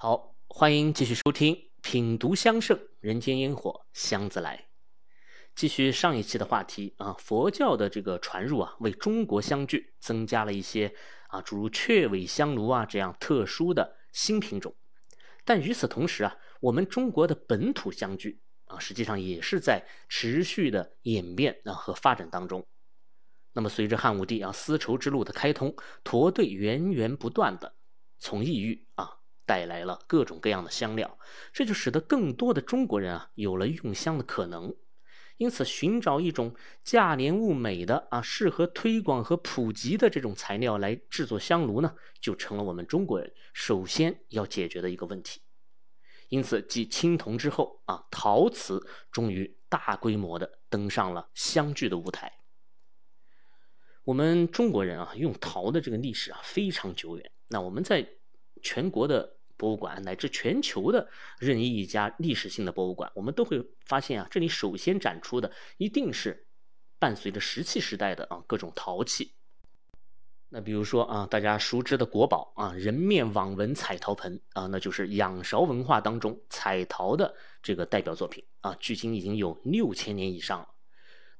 好，欢迎继续收听《品读香盛人间烟火香自来》。继续上一期的话题啊，佛教的这个传入啊，为中国香具增加了一些啊，诸如雀尾香炉啊这样特殊的新品种。但与此同时啊，我们中国的本土香具啊，实际上也是在持续的演变啊和发展当中。那么，随着汉武帝啊丝绸之路的开通，驼队源源不断的从异域啊带来了各种各样的香料，这就使得更多的中国人啊有了用香的可能。因此，寻找一种价廉物美的啊适合推广和普及的这种材料来制作香炉呢，就成了我们中国人首先要解决的一个问题。因此，继青铜之后啊，陶瓷终于大规模的登上了香具的舞台。我们中国人啊，用陶的这个历史啊非常久远。那我们在全国的博物馆乃至全球的任意一家历史性的博物馆，我们都会发现啊，这里首先展出的一定是伴随着石器时代的啊各种陶器。那比如说啊，大家熟知的国宝啊，人面网纹彩陶盆啊，那就是仰韶文化当中彩陶的这个代表作品啊，距今已经有六千年以上了。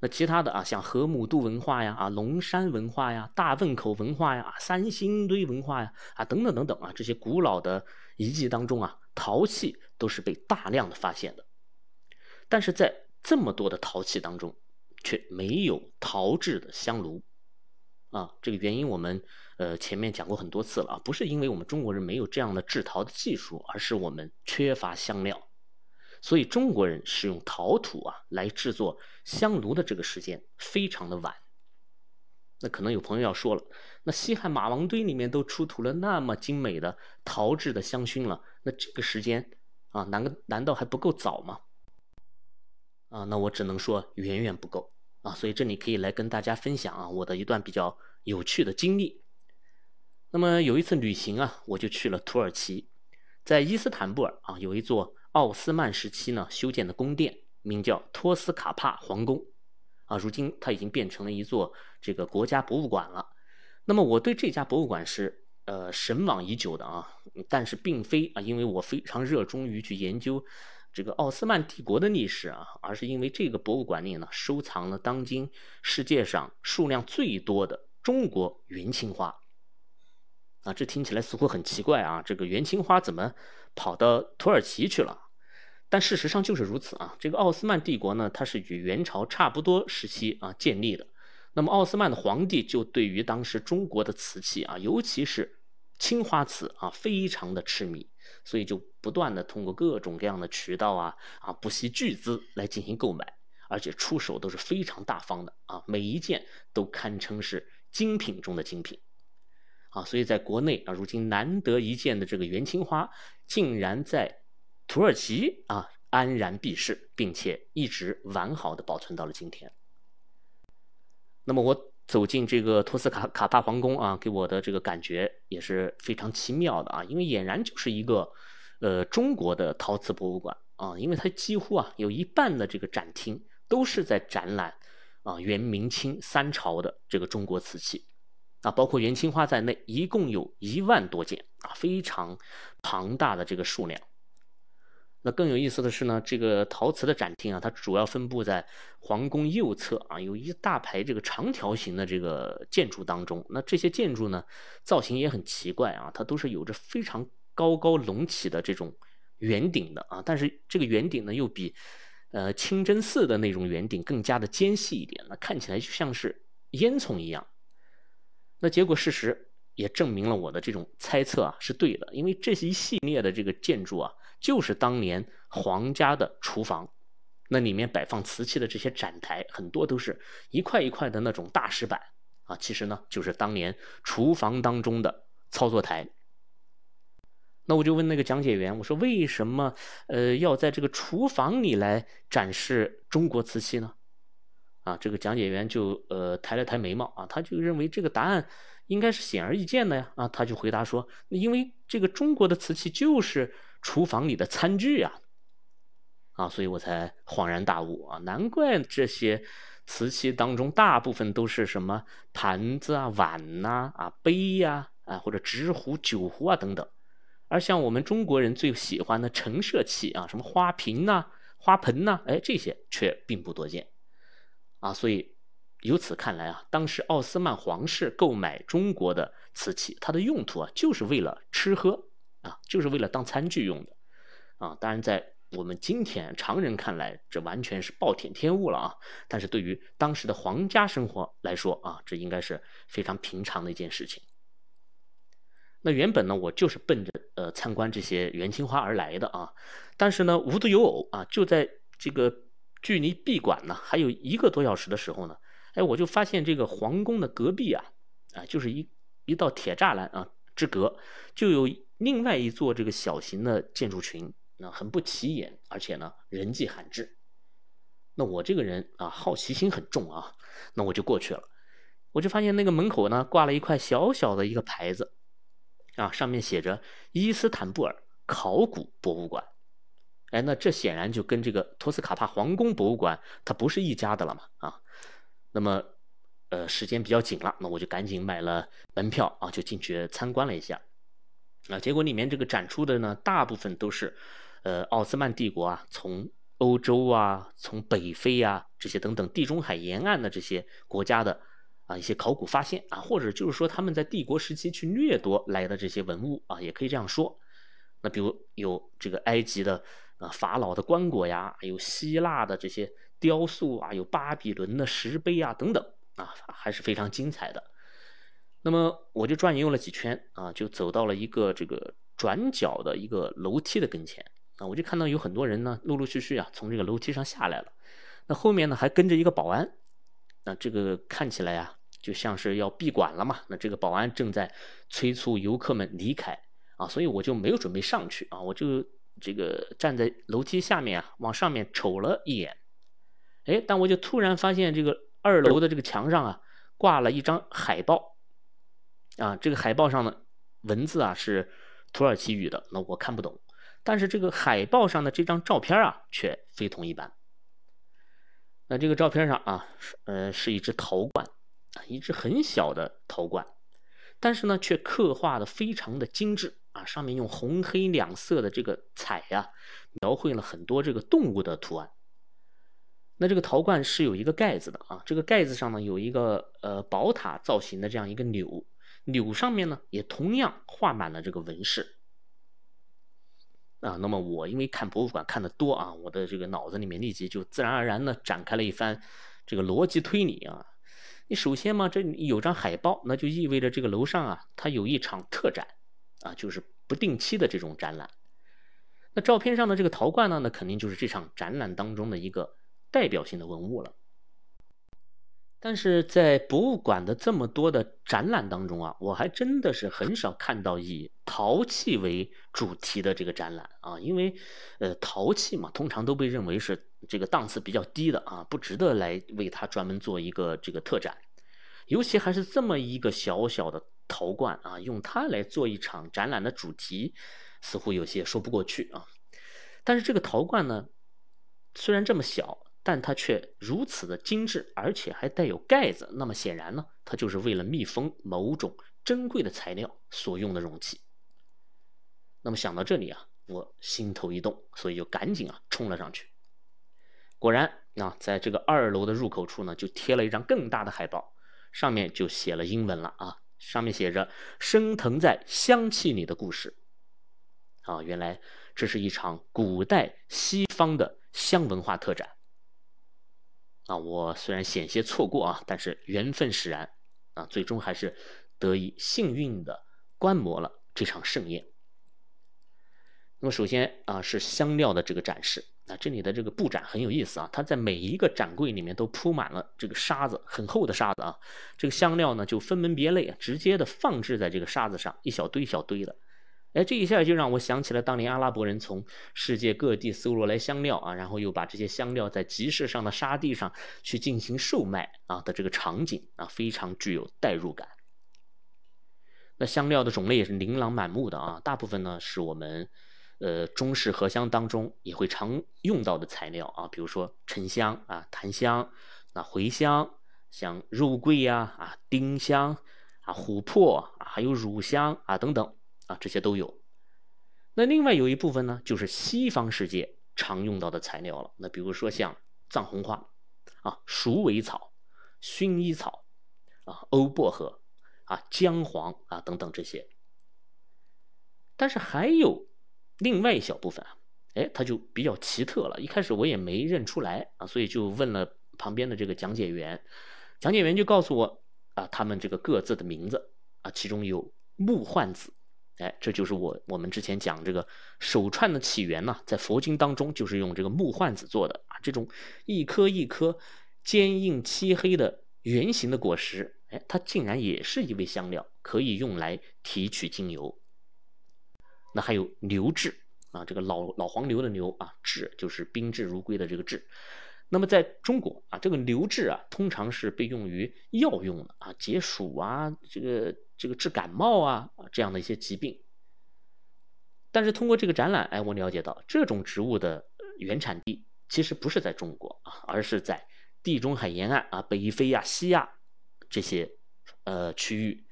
那其他的啊，像河姆渡文化呀、啊龙山文化呀、大汶口文化呀、三星堆文化呀、啊等等等等啊，这些古老的遗迹当中啊，陶器都是被大量的发现的。但是在这么多的陶器当中，却没有陶制的香炉啊。这个原因我们呃前面讲过很多次了啊，不是因为我们中国人没有这样的制陶的技术，而是我们缺乏香料。所以中国人使用陶土啊来制作香炉的这个时间非常的晚。那可能有朋友要说了，那西汉马王堆里面都出土了那么精美的陶制的香薰了，那这个时间啊，难难道还不够早吗？啊，那我只能说远远不够啊。所以这里可以来跟大家分享啊我的一段比较有趣的经历。那么有一次旅行啊，我就去了土耳其，在伊斯坦布尔啊有一座。奥斯曼时期呢修建的宫殿，名叫托斯卡帕皇宫，啊，如今它已经变成了一座这个国家博物馆了。那么我对这家博物馆是呃神往已久的啊，但是并非啊因为我非常热衷于去研究这个奥斯曼帝国的历史啊，而是因为这个博物馆里呢收藏了当今世界上数量最多的中国元青花。啊，这听起来似乎很奇怪啊，这个元青花怎么？跑到土耳其去了，但事实上就是如此啊。这个奥斯曼帝国呢，它是与元朝差不多时期啊建立的。那么奥斯曼的皇帝就对于当时中国的瓷器啊，尤其是青花瓷啊，非常的痴迷，所以就不断的通过各种各样的渠道啊啊，不惜巨资来进行购买，而且出手都是非常大方的啊，每一件都堪称是精品中的精品。啊，所以在国内啊，如今难得一见的这个元青花，竟然在土耳其啊安然避世，并且一直完好的保存到了今天。那么我走进这个托斯卡卡帕皇宫啊，给我的这个感觉也是非常奇妙的啊，因为俨然就是一个呃中国的陶瓷博物馆啊，因为它几乎啊有一半的这个展厅都是在展览啊元明清三朝的这个中国瓷器。啊，包括元青花在内，一共有一万多件啊，非常庞大的这个数量。那更有意思的是呢，这个陶瓷的展厅啊，它主要分布在皇宫右侧啊，有一大排这个长条形的这个建筑当中。那这些建筑呢，造型也很奇怪啊，它都是有着非常高高隆起的这种圆顶的啊，但是这个圆顶呢，又比呃清真寺的那种圆顶更加的尖细一点，那看起来就像是烟囱一样。那结果事实也证明了我的这种猜测啊是对的，因为这一系列的这个建筑啊，就是当年皇家的厨房，那里面摆放瓷器的这些展台，很多都是一块一块的那种大石板啊，其实呢就是当年厨房当中的操作台。那我就问那个讲解员，我说为什么呃要在这个厨房里来展示中国瓷器呢？啊，这个讲解员就呃抬了抬眉毛啊，他就认为这个答案应该是显而易见的呀啊，他就回答说，因为这个中国的瓷器就是厨房里的餐具呀，啊，所以我才恍然大悟啊，难怪这些瓷器当中大部分都是什么盘子啊、碗呐、啊杯呀啊或者纸壶、酒壶啊等等。而像我们中国人最喜欢的陈设器啊，什么花瓶呐、花盆呐，哎，这些却并不多见。啊。所以由此看来啊，当时奥斯曼皇室购买中国的瓷器，它的用途啊，就是为了吃喝啊，就是为了当餐具用的啊。当然，在我们今天常人看来，这完全是暴殄天物了啊。但是对于当时的皇家生活来说啊，这应该是非常平常的一件事情。那原本呢，我就是奔着呃参观这些元青花而来的啊，但是呢，无独有偶啊，就在这个距离闭馆呢还有一个多小时的时候呢，哎，我就发现这个皇宫的隔壁啊，啊，就是一一道铁栅栏啊之隔，就有另外一座这个小型的建筑群，那很不起眼，而且呢人迹罕至。那我这个人啊，好奇心很重啊，那我就过去了，我就发现那个门口呢挂了一块小小的一个牌子。啊，上面写着伊斯坦布尔考古博物馆，哎，那这显然就跟这个托斯卡帕皇宫博物馆它不是一家的了嘛？啊，那么，呃，时间比较紧了，那我就赶紧买了门票啊，就进去参观了一下。啊，结果里面这个展出的呢，大部分都是，呃，奥斯曼帝国啊，从欧洲啊，从北非啊这些等等地中海沿岸的这些国家的。啊，一些考古发现啊，或者就是说他们在帝国时期去掠夺来的这些文物啊，也可以这样说。那比如有这个埃及的啊法老的棺椁呀，有希腊的这些雕塑啊，有巴比伦的石碑啊等等啊，还是非常精彩的。那么我就转悠了几圈啊，就走到了一个这个转角的一个楼梯的跟前啊，我就看到有很多人呢，陆陆续续啊从这个楼梯上下来了。那后面呢还跟着一个保安，那这个看起来啊。就像是要闭馆了嘛，那这个保安正在催促游客们离开啊，所以我就没有准备上去啊，我就这个站在楼梯下面啊，往上面瞅了一眼，哎，但我就突然发现这个二楼的这个墙上啊，挂了一张海报。啊，这个海报上的文字啊是土耳其语的，那我看不懂，但是这个海报上的这张照片啊却非同一般，那这个照片上啊，呃，是一只陶罐。啊一只很小的陶罐，但是呢，却刻画的非常的精致啊！上面用红黑两色的这个彩呀，描绘了很多这个动物的图案。那这个陶罐是有一个盖子的啊，这个盖子上呢有一个呃宝塔造型的这样一个钮，钮上面呢也同样画满了这个纹饰啊。那么我因为看博物馆看的多啊，我的这个脑子里面立即就自然而然的展开了一番这个逻辑推理啊。你首先嘛，这有张海报，那就意味着这个楼上啊，它有一场特展，啊，就是不定期的这种展览。那照片上的这个陶罐呢，那肯定就是这场展览当中的一个代表性的文物了。但是在博物馆的这么多的展览当中啊，我还真的是很少看到以陶器为主题的这个展览啊，因为，呃，陶器嘛，通常都被认为是这个档次比较低的啊，不值得来为它专门做一个这个特展，尤其还是这么一个小小的陶罐啊，用它来做一场展览的主题，似乎有些说不过去啊。但是这个陶罐呢，虽然这么小。但它却如此的精致，而且还带有盖子。那么显然呢，它就是为了密封某种珍贵的材料所用的容器。那么想到这里啊，我心头一动，所以就赶紧啊冲了上去。果然啊，在这个二楼的入口处呢，就贴了一张更大的海报，上面就写了英文了啊，上面写着“升腾在香气里的故事”。啊，原来这是一场古代西方的香文化特展。啊，我虽然险些错过啊，但是缘分使然，啊，最终还是得以幸运的观摩了这场盛宴。那么首先啊，是香料的这个展示，那这里的这个布展很有意思啊，它在每一个展柜里面都铺满了这个沙子，很厚的沙子啊，这个香料呢就分门别类，直接的放置在这个沙子上，一小堆一小堆的。哎，这一下就让我想起了当年阿拉伯人从世界各地搜罗来香料啊，然后又把这些香料在集市上的沙地上去进行售卖啊的这个场景啊，非常具有代入感。那香料的种类也是琳琅满目的啊，大部分呢是我们呃中式合香当中也会常用到的材料啊，比如说沉香啊、檀香、那茴香、像肉桂呀啊、丁香啊、琥珀啊，还有乳香啊等等。啊，这些都有。那另外有一部分呢，就是西方世界常用到的材料了。那比如说像藏红花啊、鼠尾草、薰衣草啊、欧薄荷啊、姜黄啊等等这些。但是还有另外一小部分啊，哎，它就比较奇特了。一开始我也没认出来啊，所以就问了旁边的这个讲解员，讲解员就告诉我啊，他们这个各自的名字啊，其中有木换子。哎，这就是我我们之前讲这个手串的起源呢，在佛经当中就是用这个木换子做的啊，这种一颗一颗坚硬漆黑的圆形的果实，哎，它竟然也是一味香料，可以用来提取精油。还有牛至啊，这个老老黄牛的牛啊，至就是宾至如归的这个至。那么在中国啊，这个牛至啊，通常是被用于药用的啊，解暑啊，这个。这个治感冒啊这样的一些疾病，但是通过这个展览，哎，我了解到这种植物的原产地其实不是在中国啊，而是在地中海沿岸啊、北非呀、西亚这些呃区域。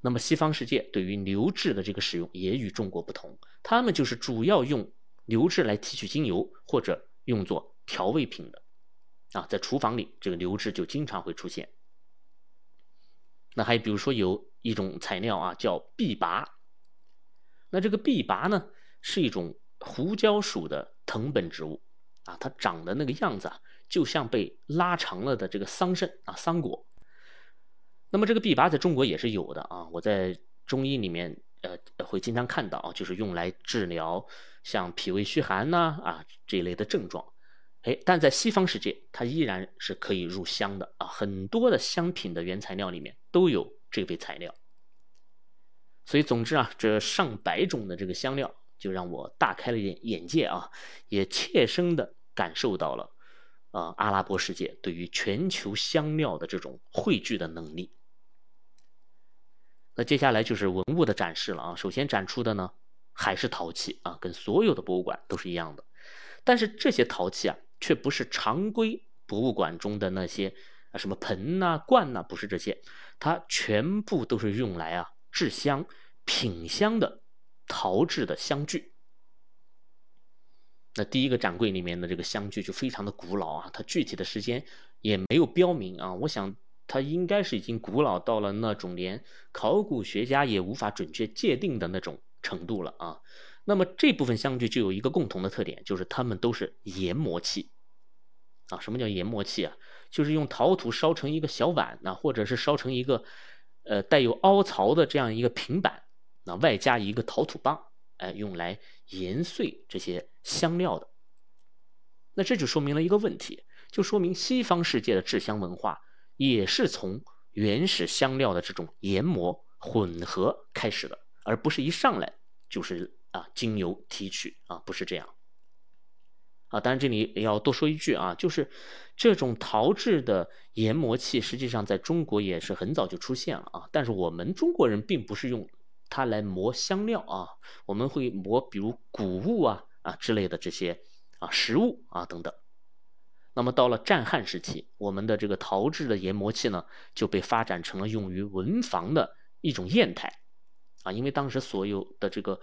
那么西方世界对于牛至的这个使用也与中国不同，他们就是主要用牛至来提取精油或者用作调味品的啊，在厨房里这个牛至就经常会出现。那还比如说有一种材料啊，叫碧拔。那这个碧拔呢，是一种胡椒属的藤本植物啊，它长的那个样子啊，就像被拉长了的这个桑葚啊，桑果。那么这个碧拔在中国也是有的啊，我在中医里面呃会经常看到啊，就是用来治疗像脾胃虚寒呐啊这一类的症状。哎，但在西方世界，它依然是可以入香的啊！很多的香品的原材料里面都有这味材料。所以，总之啊，这上百种的这个香料，就让我大开了眼眼界啊，也切身的感受到了啊阿拉伯世界对于全球香料的这种汇聚的能力。那接下来就是文物的展示了啊，首先展出的呢还是陶器啊，跟所有的博物馆都是一样的，但是这些陶器啊。却不是常规博物馆中的那些啊什么盆呐罐呐，不是这些，它全部都是用来啊制香品香的陶制的香具。那第一个展柜里面的这个香具就非常的古老啊，它具体的时间也没有标明啊，我想它应该是已经古老到了那种连考古学家也无法准确界定的那种程度了啊。那么这部分香具就有一个共同的特点，就是它们都是研磨器啊。什么叫研磨器啊？就是用陶土烧成一个小碗啊，或者是烧成一个呃带有凹槽的这样一个平板，那外加一个陶土棒，哎，用来研碎这些香料的。那这就说明了一个问题，就说明西方世界的制香文化也是从原始香料的这种研磨混合开始的，而不是一上来就是。啊，精油提取啊，不是这样。啊，当然这里也要多说一句啊，就是这种陶制的研磨器，实际上在中国也是很早就出现了啊。但是我们中国人并不是用它来磨香料啊，我们会磨比如谷物啊啊之类的这些啊食物啊等等。那么到了战汉时期，我们的这个陶制的研磨器呢，就被发展成了用于文房的一种砚台啊，因为当时所有的这个。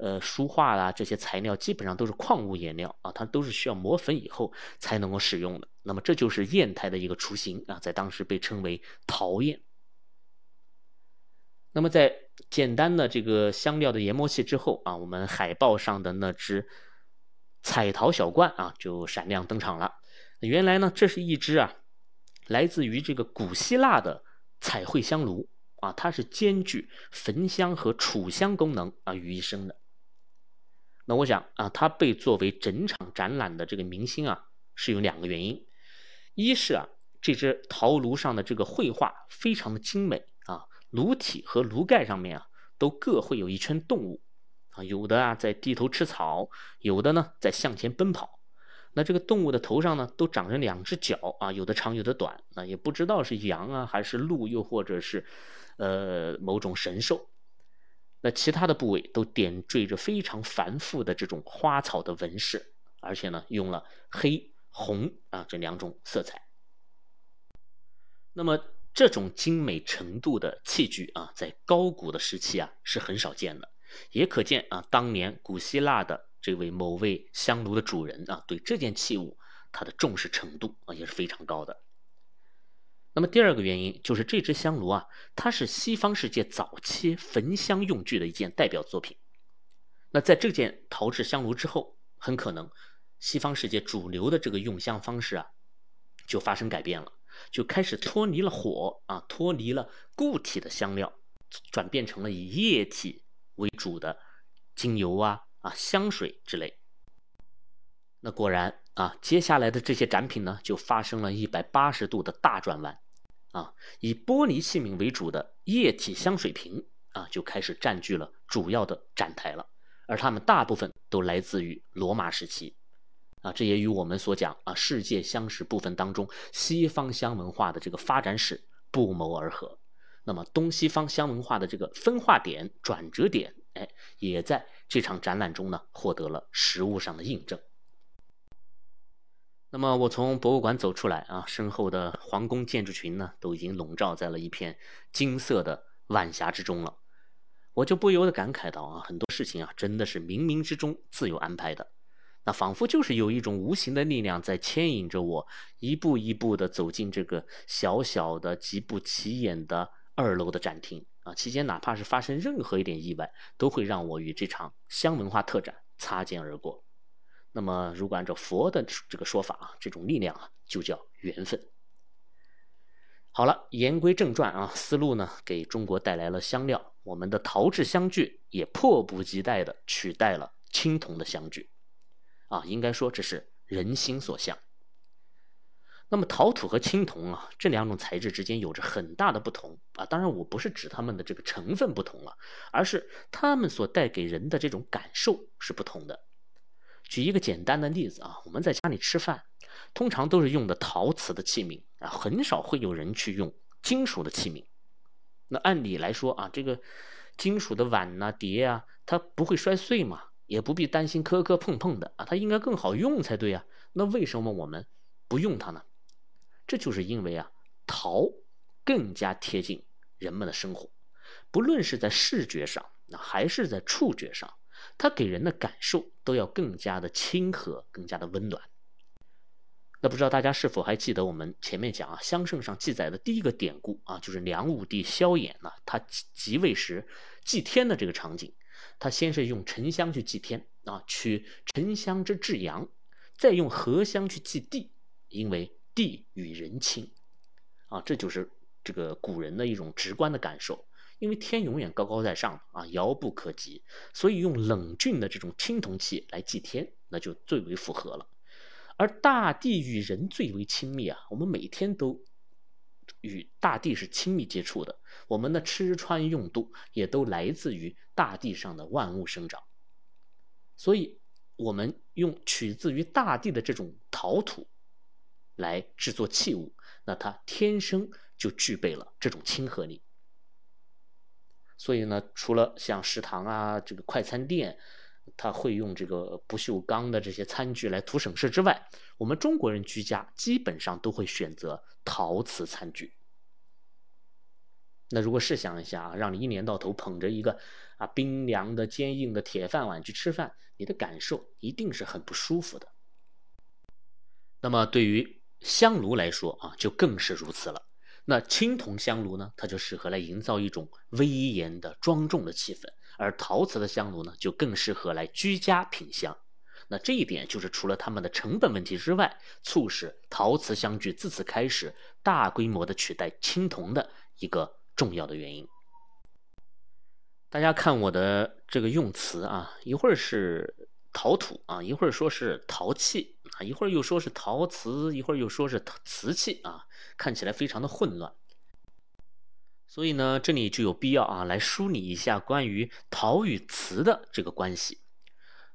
呃，书画啦，这些材料基本上都是矿物颜料啊，它都是需要磨粉以后才能够使用的。那么这就是砚台的一个雏形啊，在当时被称为陶砚。那么在简单的这个香料的研磨器之后啊，我们海报上的那只彩陶小罐啊就闪亮登场了。原来呢，这是一只啊，来自于这个古希腊的彩绘香炉啊，它是兼具焚香和储香功能啊于一身的。那我想啊，它被作为整场展览的这个明星啊，是有两个原因。一是啊，这只陶炉上的这个绘画非常的精美啊，炉体和炉盖上面啊，都各会有一圈动物啊，有的啊在低头吃草，有的呢在向前奔跑。那这个动物的头上呢，都长着两只脚啊，有的长有的短，那也不知道是羊啊还是鹿，又或者是呃某种神兽。那其他的部位都点缀着非常繁复的这种花草的纹饰，而且呢，用了黑、红啊这两种色彩。那么这种精美程度的器具啊，在高古的时期啊是很少见的。也可见啊，当年古希腊的这位某位香炉的主人啊，对这件器物他的重视程度啊也是非常高的。那么第二个原因就是这只香炉啊，它是西方世界早期焚香用具的一件代表作品。那在这件陶制香炉之后，很可能西方世界主流的这个用香方式啊，就发生改变了，就开始脱离了火啊，脱离了固体的香料，转变成了以液体为主的精油啊啊香水之类。那果然啊，接下来的这些展品呢，就发生了一百八十度的大转弯，啊，以玻璃器皿为主的液体香水瓶啊，就开始占据了主要的展台了。而它们大部分都来自于罗马时期，啊，这也与我们所讲啊世界香史部分当中西方香文化的这个发展史不谋而合。那么东西方香文化的这个分化点、转折点，哎，也在这场展览中呢获得了实物上的印证。那么我从博物馆走出来啊，身后的皇宫建筑群呢都已经笼罩在了一片金色的晚霞之中了。我就不由得感慨到啊，很多事情啊，真的是冥冥之中自有安排的。那仿佛就是有一种无形的力量在牵引着我，一步一步的走进这个小小的、极不起眼的二楼的展厅啊。期间哪怕是发生任何一点意外，都会让我与这场香文化特展擦肩而过。那么，如果按照佛的这个说法啊，这种力量啊，就叫缘分。好了，言归正传啊，丝路呢给中国带来了香料，我们的陶制香具也迫不及待地取代了青铜的香具，啊，应该说这是人心所向。那么陶土和青铜啊这两种材质之间有着很大的不同啊，当然我不是指它们的这个成分不同了，而是它们所带给人的这种感受是不同的。举一个简单的例子啊，我们在家里吃饭。通常都是用的陶瓷的器皿啊，很少会有人去用金属的器皿。那按理来说啊，这个金属的碗呐、碟啊，它不会摔碎嘛，也不必担心磕磕碰碰的啊，它应该更好用才对啊。那为什么我们不用它呢？这就是因为啊，陶更加贴近人们的生活，不论是在视觉上，那还是在触觉上，它给人的感受都要更加的亲和，更加的温暖。那不知道大家是否还记得我们前面讲啊，香圣上记载的第一个典故啊，就是梁武帝萧衍呢，他即位时祭天的这个场景。他先是用沉香去祭天啊，取沉香之至阳，再用荷香去祭地，因为地与人亲啊，这就是这个古人的一种直观的感受。因为天永远高高在上啊，遥不可及，所以用冷峻的这种青铜器来祭天，那就最为符合了。而大地与人最为亲密啊，我们每天都与大地是亲密接触的，我们的吃穿用度也都来自于大地上的万物生长。所以，我们用取自于大地的这种陶土来制作器物，那它天生就具备了这种亲和力。所以呢，除了像食堂啊，这个快餐店。他会用这个不锈钢的这些餐具来图省事之外，我们中国人居家基本上都会选择陶瓷餐具。那如果试想一下啊，让你一年到头捧着一个啊冰凉的坚硬的铁饭碗去吃饭，你的感受一定是很不舒服的。那么对于香炉来说啊，就更是如此了。那青铜香炉呢，它就适合来营造一种威严的庄重的气氛。而陶瓷的香炉呢，就更适合来居家品香。那这一点就是除了他们的成本问题之外，促使陶瓷香具自此开始大规模的取代青铜的一个重要的原因。大家看我的这个用词啊，一会儿是陶土啊，一会儿说是陶器啊，一会儿又说是陶瓷，一会儿又说是瓷器啊，看起来非常的混乱。所以呢，这里就有必要啊，来梳理一下关于陶与瓷的这个关系。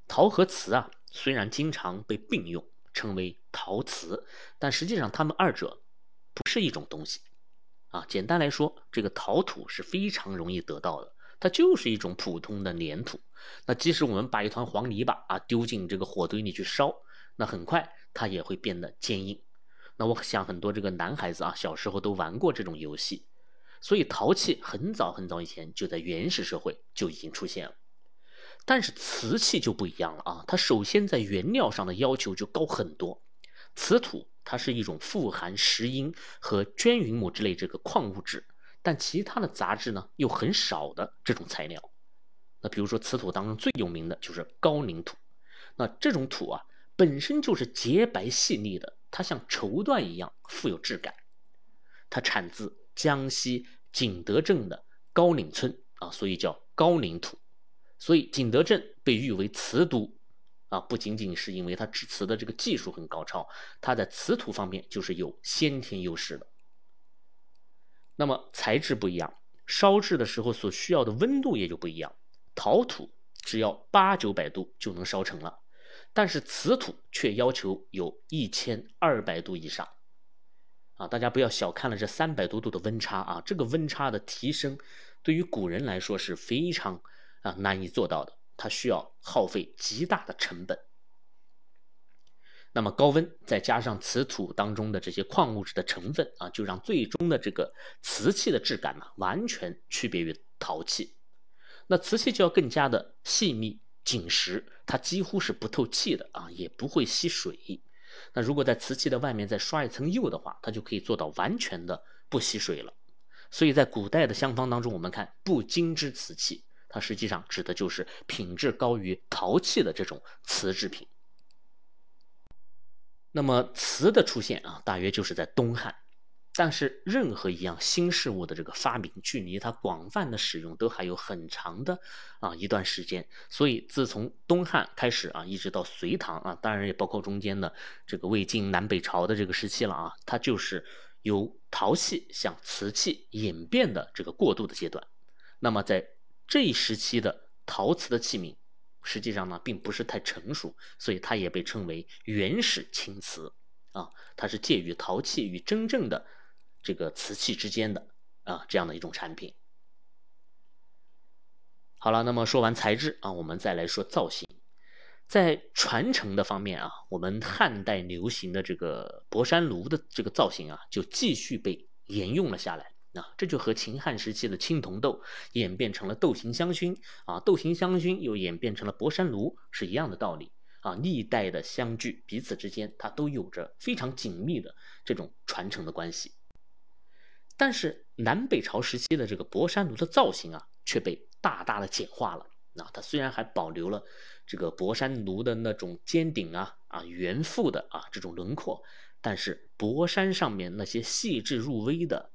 陶和瓷啊，虽然经常被并用，称为陶瓷，但实际上它们二者不是一种东西啊。简单来说，这个陶土是非常容易得到的，它就是一种普通的粘土。那即使我们把一团黄泥巴啊丢进这个火堆里去烧，那很快它也会变得坚硬。那我想很多这个男孩子啊，小时候都玩过这种游戏。所以陶器很早很早以前就在原始社会就已经出现了，但是瓷器就不一样了啊，它首先在原料上的要求就高很多。瓷土它是一种富含石英和绢云母之类这个矿物质，但其他的杂质呢又很少的这种材料。那比如说瓷土当中最有名的就是高岭土，那这种土啊本身就是洁白细腻的，它像绸缎一样富有质感。它产自江西景德镇的高岭村啊，所以叫高岭土。所以景德镇被誉为瓷都。啊，不仅仅是因为它制瓷的这个技术很高超，它在瓷土方面就是有先天优势的。那么材质不一样，烧制的时候所需要的温度也就不一样。陶土只要八九百度就能烧成了，但是瓷土却要求有一千二百度以上。啊，大家不要小看了这三百多度的温差啊，这个温差的提升对于古人来说是非常啊难以做到的。它需要耗费极大的成本。那么高温再加上瓷土当中的这些矿物质的成分啊，就让最终的这个瓷器的质感呢，完全区别于陶器。那瓷器就要更加的细密紧实，它几乎是不透气的啊，也不会吸水。那如果在瓷器的外面再刷一层釉的话，它就可以做到完全的不吸水了。所以在古代的香方当中，我们看不精之瓷器。它实际上指的就是品质高于陶器的这种瓷制品。那么瓷的出现啊，大约就是在东汉。但是任何一样新事物的这个发明，距离它广泛的使用都还有很长的啊一段时间。所以自从东汉开始啊，一直到隋唐啊，当然也包括中间的这个魏晋南北朝的这个时期了啊，它就是由陶器向瓷器演变的这个过渡的阶段。那么在这一时期的陶瓷的器皿，实际上呢并不是太成熟，所以它也被称为原始青瓷啊，它是介于陶器与真正的这个瓷器之间的啊这样的一种产品。好了，那么说完材质啊，我们再来说造型。在传承的方面啊，我们汉代流行的这个博山炉的这个造型啊，就继续被沿用了下来。啊，这就和秦汉时期的青铜豆演变成了豆形香薰啊，豆形香薰又演变成了博山炉是一样的道理啊。历代的相距彼此之间，它都有着非常紧密的这种传承的关系。但是南北朝时期的这个博山炉的造型啊，却被大大的简化了。那它虽然还保留了这个博山炉的那种尖顶啊啊圆腹的啊这种轮廓，但是博山上面那些细致入微的。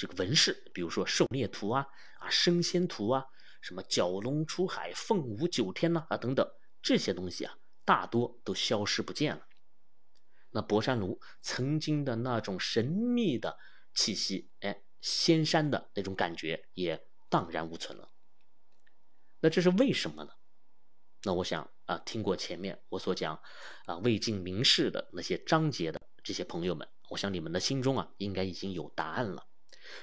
这个纹饰，比如说狩猎图啊、啊升仙图啊、什么蛟龙出海、凤舞九天呐啊等等这些东西啊，大多都消失不见了。那博山炉曾经的那种神秘的气息，哎，仙山的那种感觉也荡然无存了。那这是为什么呢？那我想啊，听过前面我所讲啊魏晋名士的那些章节的这些朋友们，我想你们的心中啊，应该已经有答案了。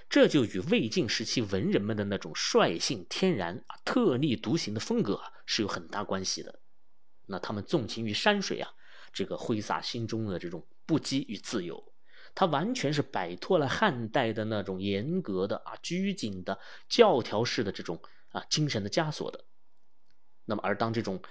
这就与魏晋时期文人们的那种率性天然、啊特立独行的风格啊是有很大关系的。那他们纵情于山水啊，这个挥洒心中的这种不羁与自由，他完全是摆脱了汉代的那种严格的啊拘谨的教条式的这种啊精神的枷锁的。那么，而当这种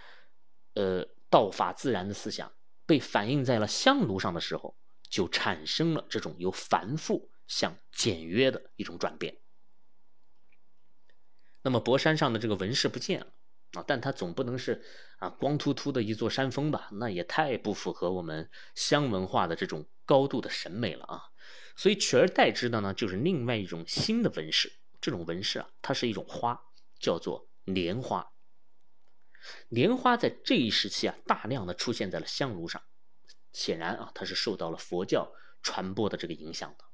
呃道法自然的思想被反映在了香炉上的时候，就产生了这种由繁复。向简约的一种转变。那么博山上的这个纹饰不见了啊，但它总不能是啊光秃秃的一座山峰吧？那也太不符合我们香文化的这种高度的审美了啊！所以取而代之的呢，就是另外一种新的纹饰。这种纹饰啊，它是一种花，叫做莲花。莲花在这一时期啊，大量的出现在了香炉上，显然啊，它是受到了佛教传播的这个影响的。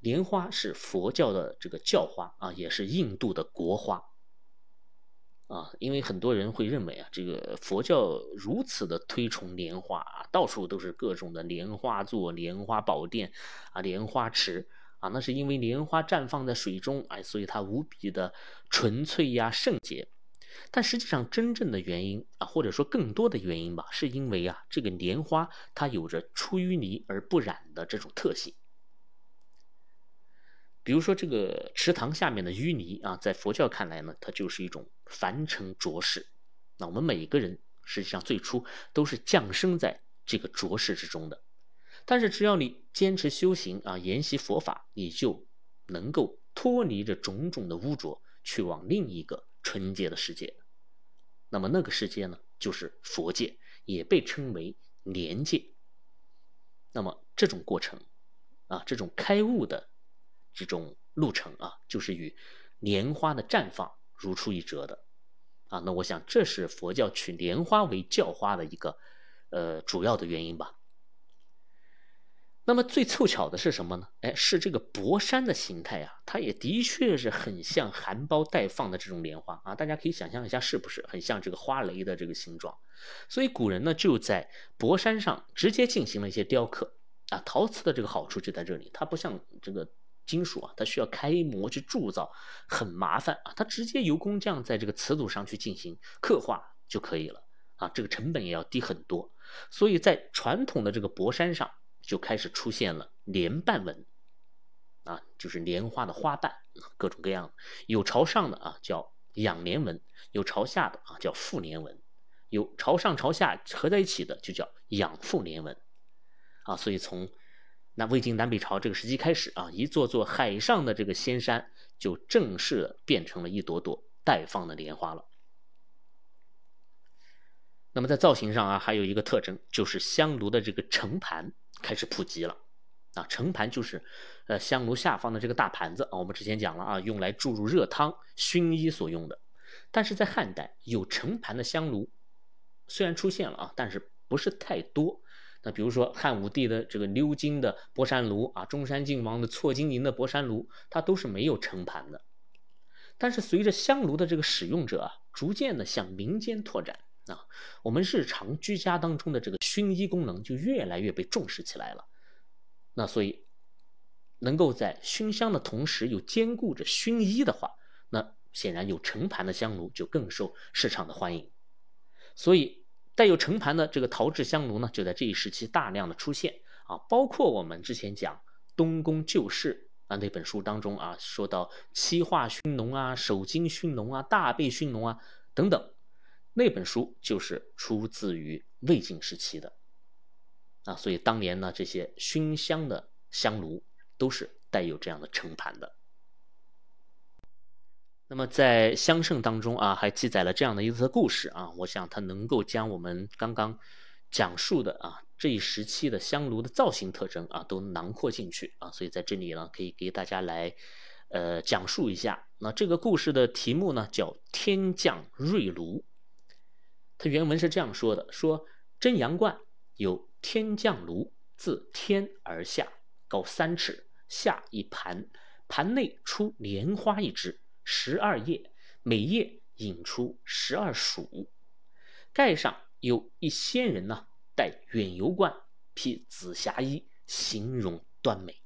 莲花是佛教的这个教花啊，也是印度的国花啊。因为很多人会认为啊，这个佛教如此的推崇莲花啊，到处都是各种的莲花座、莲花宝殿啊、莲花池啊，那是因为莲花绽放在水中，哎，所以它无比的纯粹呀、圣洁。但实际上，真正的原因啊，或者说更多的原因吧，是因为啊，这个莲花它有着出淤泥而不染的这种特性。比如说这个池塘下面的淤泥啊，在佛教看来呢，它就是一种凡尘浊世。那我们每个人实际上最初都是降生在这个浊世之中的，但是只要你坚持修行啊，研习佛法，你就能够脱离着种种的污浊，去往另一个纯洁的世界。那么那个世界呢，就是佛界，也被称为莲界。那么这种过程啊，这种开悟的。这种路程啊，就是与莲花的绽放如出一辙的，啊，那我想这是佛教取莲花为教花的一个呃主要的原因吧。那么最凑巧的是什么呢？哎，是这个博山的形态啊，它也的确是很像含苞待放的这种莲花啊，大家可以想象一下，是不是很像这个花蕾的这个形状？所以古人呢就在博山上直接进行了一些雕刻啊，陶瓷的这个好处就在这里，它不像这个。金属啊，它需要开模去铸造，很麻烦啊。它直接由工匠在这个瓷土上去进行刻画就可以了啊，这个成本也要低很多。所以在传统的这个博山上就开始出现了莲瓣纹啊，就是莲花的花瓣，各种各样的，有朝上的啊叫仰莲纹，有朝下的啊叫覆莲纹，有朝上朝下合在一起的就叫仰覆莲纹啊。所以从那魏晋南北朝这个时期开始啊，一座座海上的这个仙山就正式的变成了一朵朵待放的莲花了。那么在造型上啊，还有一个特征就是香炉的这个盛盘开始普及了。啊，盛盘就是呃香炉下方的这个大盘子啊，我们之前讲了啊，用来注入热汤、熏衣所用的。但是在汉代有盛盘的香炉虽然出现了啊，但是不是太多。那比如说汉武帝的这个鎏金的博山炉啊，中山靖王的错金银的博山炉，它都是没有盛盘的。但是随着香炉的这个使用者啊，逐渐的向民间拓展啊，我们日常居家当中的这个熏衣功能就越来越被重视起来了。那所以能够在熏香的同时又兼顾着熏衣的话，那显然有盛盘的香炉就更受市场的欢迎。所以。带有盛盘的这个陶制香炉呢，就在这一时期大量的出现啊，包括我们之前讲《东宫旧事》啊那本书当中啊，说到漆画熏笼啊、手金熏笼啊、大贝熏笼啊等等，那本书就是出自于魏晋时期的啊，所以当年呢，这些熏香的香炉都是带有这样的盛盘的。那么在香圣当中啊，还记载了这样的一则故事啊，我想它能够将我们刚刚讲述的啊这一时期的香炉的造型特征啊都囊括进去啊，所以在这里呢可以给大家来呃讲述一下。那这个故事的题目呢叫“天降瑞炉”，它原文是这样说的：说真阳观有天降炉，自天而下，高三尺，下一盘，盘内出莲花一枝。十二叶，每叶引出十二鼠。盖上有一仙人呢，戴远游冠，披紫霞衣，形容端美。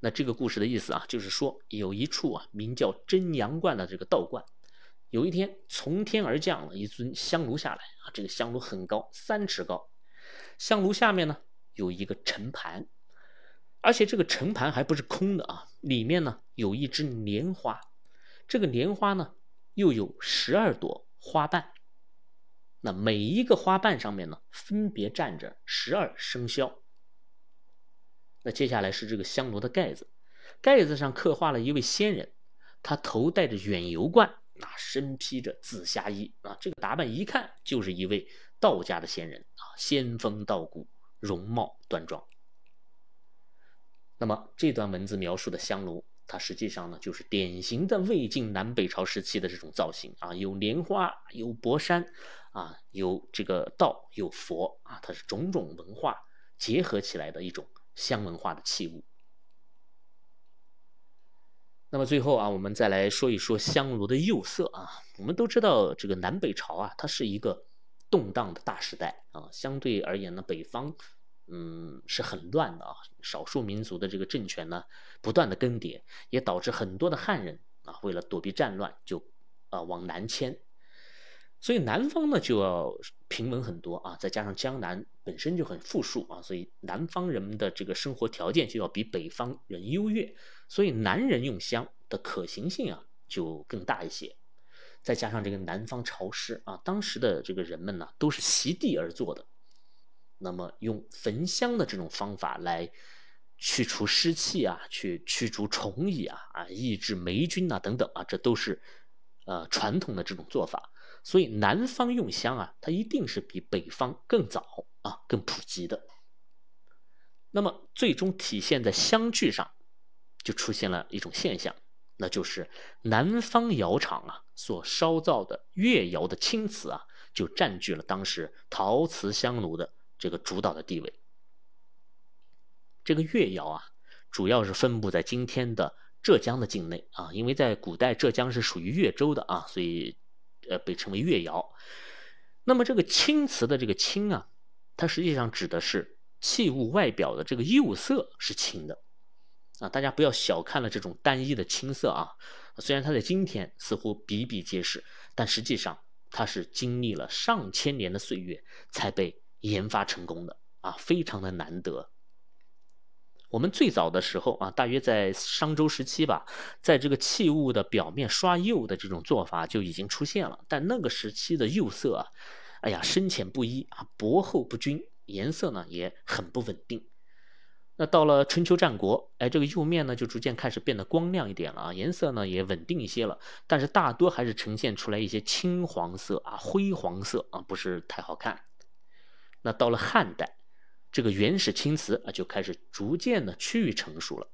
那这个故事的意思啊，就是说有一处啊，名叫真阳观的这个道观，有一天从天而降了一尊香炉下来啊，这个香炉很高，三尺高。香炉下面呢有一个盛盘，而且这个盛盘还不是空的啊，里面呢。有一枝莲花，这个莲花呢，又有十二朵花瓣。那每一个花瓣上面呢，分别站着十二生肖。那接下来是这个香炉的盖子，盖子上刻画了一位仙人，他头戴着远游冠，啊，身披着紫霞衣，啊，这个打扮一看就是一位道家的仙人啊，仙风道骨，容貌端庄。那么这段文字描述的香炉。它实际上呢，就是典型的魏晋南北朝时期的这种造型啊，有莲花，有博山，啊，有这个道，有佛啊，它是种种文化结合起来的一种香文化的器物。那么最后啊，我们再来说一说香炉的釉色啊。我们都知道，这个南北朝啊，它是一个动荡的大时代啊，相对而言呢，北方。嗯，是很乱的啊！少数民族的这个政权呢，不断的更迭，也导致很多的汉人啊，为了躲避战乱，就啊往南迁。所以南方呢就要平稳很多啊，再加上江南本身就很富庶啊，所以南方人们的这个生活条件就要比北方人优越，所以南人用香的可行性啊就更大一些。再加上这个南方潮湿啊，当时的这个人们呢都是席地而坐的，那么用焚香的这种方法来去除湿气啊，去驱逐虫蚁啊，啊抑制霉菌啊等等啊，这都是呃传统的这种做法。所以南方用香啊，它一定是比北方更早啊、更普及的。那么最终体现在香具上，就出现了一种现象，那就是南方窑厂啊所烧造的越窑的青瓷啊，就占据了当时陶瓷香炉的这个主导的地位。这个越窑啊，主要是分布在今天的浙江的境内啊，因为在古代浙江是属于越州的啊，所以。呃，被称为越窑。那么这个青瓷的这个青啊，它实际上指的是器物外表的这个釉色是青的啊。大家不要小看了这种单一的青色啊。虽然它在今天似乎比比皆是，但实际上它是经历了上千年的岁月才被研发成功的啊，非常的难得。我们最早的时候啊，大约在商周时期吧，在这个器物的表面刷釉的这种做法就已经出现了。但那个时期的釉色啊，哎呀，深浅不一啊，薄厚不均，颜色呢也很不稳定。那到了春秋战国，哎，这个釉面呢就逐渐开始变得光亮一点了啊，颜色呢也稳定一些了，但是大多还是呈现出来一些青黄色啊、灰黄色啊，不是太好看。那到了汉代。这个原始青瓷啊，就开始逐渐的趋于成熟了，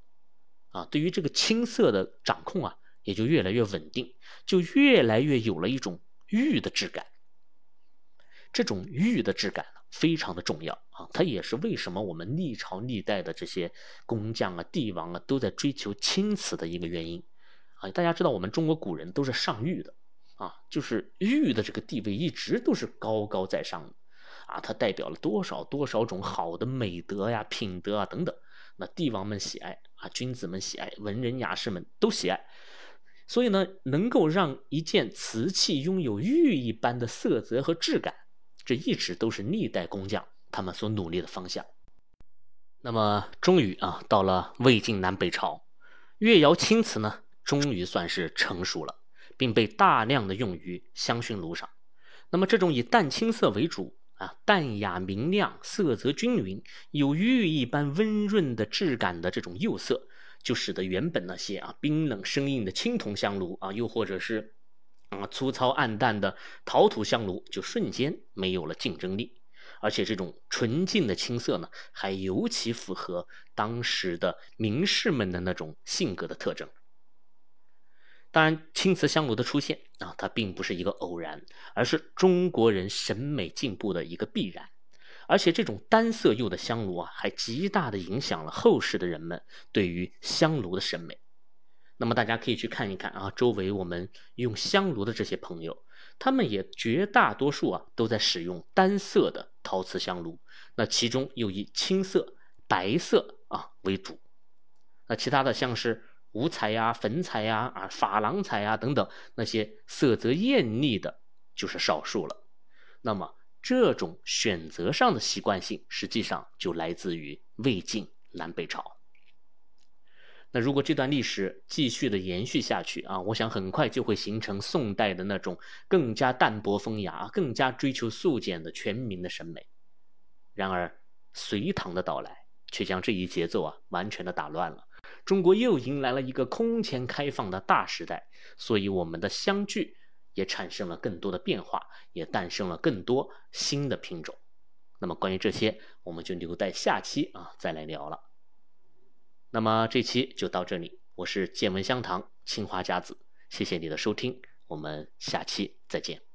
啊，对于这个青色的掌控啊，也就越来越稳定，就越来越有了一种玉的质感。这种玉的质感呢，非常的重要啊，它也是为什么我们历朝历代的这些工匠啊、帝王啊，都在追求青瓷的一个原因啊。大家知道，我们中国古人都是上玉的啊，就是玉的这个地位一直都是高高在上的。啊，它代表了多少多少种好的美德呀、品德啊等等。那帝王们喜爱啊，君子们喜爱，文人雅士们都喜爱。所以呢，能够让一件瓷器拥有玉一般的色泽和质感，这一直都是历代工匠他们所努力的方向。那么，终于啊，到了魏晋南北朝，越窑青瓷呢，终于算是成熟了，并被大量的用于香薰炉上。那么，这种以淡青色为主。啊，淡雅明亮，色泽均匀，有玉一般温润的质感的这种釉色，就使得原本那些啊冰冷生硬的青铜香炉啊，又或者是啊粗糙暗淡的陶土香炉，就瞬间没有了竞争力。而且这种纯净的青色呢，还尤其符合当时的名士们的那种性格的特征。当然，青瓷香炉的出现啊，它并不是一个偶然，而是中国人审美进步的一个必然。而且，这种单色釉的香炉啊，还极大的影响了后世的人们对于香炉的审美。那么，大家可以去看一看啊，周围我们用香炉的这些朋友，他们也绝大多数啊，都在使用单色的陶瓷香炉。那其中又以青色、白色啊为主。那其他的像是。五彩呀、粉彩呀、啊珐琅彩呀等等，那些色泽艳丽的，就是少数了。那么这种选择上的习惯性，实际上就来自于魏晋南北朝。那如果这段历史继续的延续下去啊，我想很快就会形成宋代的那种更加淡泊风雅、更加追求素简的全民的审美。然而隋唐的到来，却将这一节奏啊完全的打乱了。中国又迎来了一个空前开放的大时代，所以我们的香具也产生了更多的变化，也诞生了更多新的品种。那么关于这些，我们就留待下期啊再来聊了。那么这期就到这里，我是见闻香堂青花家子，谢谢你的收听，我们下期再见。